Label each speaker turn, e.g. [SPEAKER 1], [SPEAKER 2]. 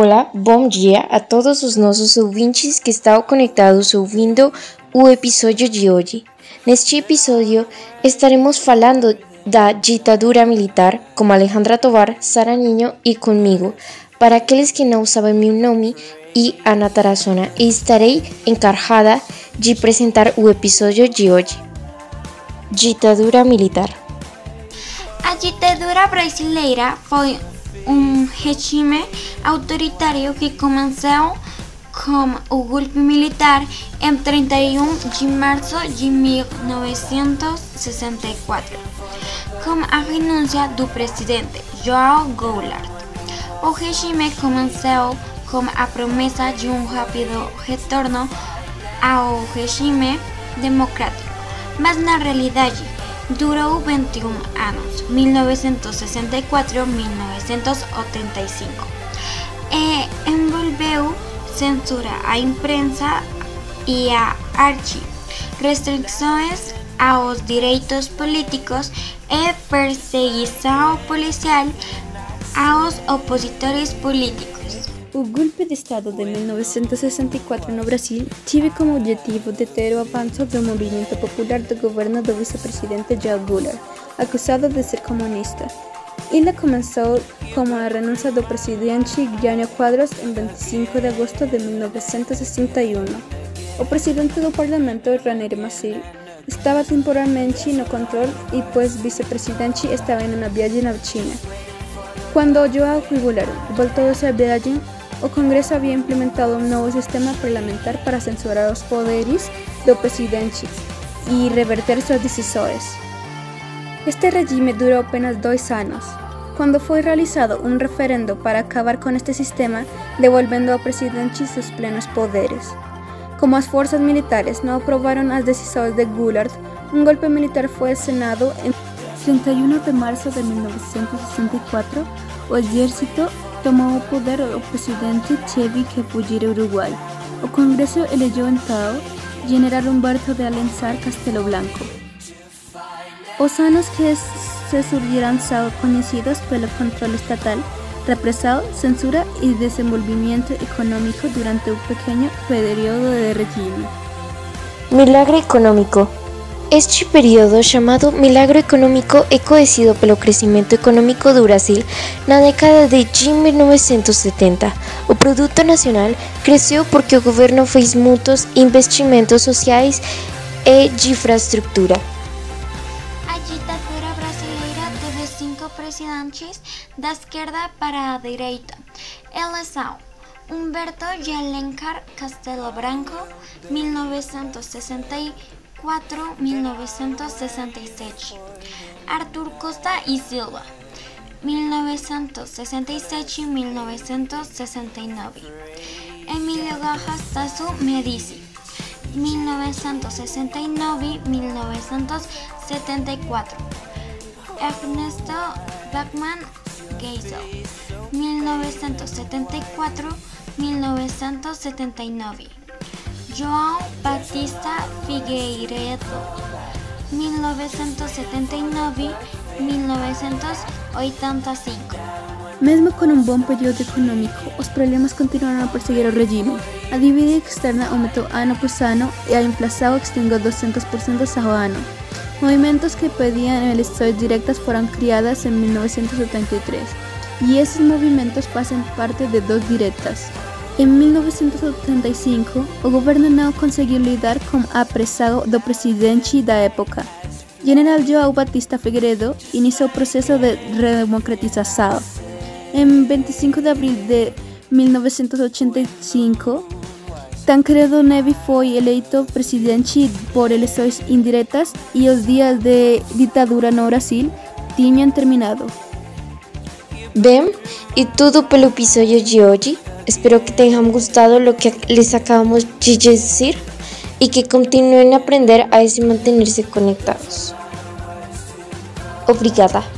[SPEAKER 1] Olá, bom dia a todos os nossos ouvintes que estão conectados ouvindo o episódio de hoje. Neste episódio estaremos falando da ditadura militar com Alejandra Tovar, Sara Ninho e comigo. Para aqueles que não sabem meu nome, e Ana Tarazona, e estarei encarregada de apresentar o episódio de hoje. Ditadura militar.
[SPEAKER 2] A ditadura brasileira foi um regime autoritário que começou com o golpe militar em 31 de março de 1964, com a renúncia do presidente João Goulart. O regime começou com a promessa de um rápido retorno ao regime democrático, mas na realidade durou 21 anos, 1964-1985, e envolveu censura à imprensa e à arte, restrições aos direitos políticos e perseguição policial aos opositores políticos.
[SPEAKER 3] O golpe de Estado de 1964 no Brasil tive como objetivo deter o avanço do movimento popular do governo do vice-presidente Goulart, acusado de ser comunista. Ele começou com a renúncia do presidente Jânio Quadros em 25 de agosto de 1961. O presidente do parlamento, Ranieri Mazzilli, estava temporariamente no controle e, pois vice-presidente, estava em uma viagem na China. Quando João Goulart voltou dessa viagem, o Congresso havia implementado um novo sistema parlamentar para censurar os poderes do presidente e reverter suas decisões. Este regime durou apenas dois anos, quando foi realizado um referendo para acabar com este sistema, devolvendo ao presidente seus plenos poderes. Como as forças militares não aprovaram as decisões de Goulart, um golpe militar foi assinado em 31 de março de 1964. O exército tomou o poder o presidente teve que fugir ao Uruguai. O Congresso elegeu então General Humberto de Alenzar Castelo Blanco. Os que se surgiram são conhecidos pelo controle estatal, repressão, censura e desenvolvimento econômico durante um pequeno período de regime.
[SPEAKER 1] Milagre econômico. Este período chamado milagro econômico é conhecido pelo crescimento econômico do Brasil na década de 1970. O produto nacional cresceu porque o governo fez muitos investimentos sociais e de infraestrutura.
[SPEAKER 2] A ditadura brasileira teve cinco presidentes da esquerda para a direita. Eles são Humberto de Alencar Castelo Branco, 1964-1967. Arthur Costa y Silva, 1967-1969. Emilio Gajas Medici, 1969-1974. Ernesto Bachmann Geisel, 1974-1979. João Batista Figueiredo, 1979-1985.
[SPEAKER 3] Mesmo com um bom período econômico, os problemas continuaram a perseguir o regime. A dívida externa aumentou ano após ano e a inflação extinguiu 200% ao ano. Movimentos que pediam eleições diretas foram criadas em 1983 e esses movimentos fazem parte de duas diretas. Em 1985, o governo não conseguiu lidar com a pressão do presidente da época. General João Batista Figueiredo iniciou o processo de redemocratização. Em 25 de abril de 1985, Tancredo Neves foi eleito presidente por eleições indiretas e os dias de ditadura no Brasil tinham terminado.
[SPEAKER 1] Bem, e tudo pelo episódio de hoje. Espero que tenham gostado do que les acabamos de dizer e que continuem a aprender a se manter-se conectados. Obrigada.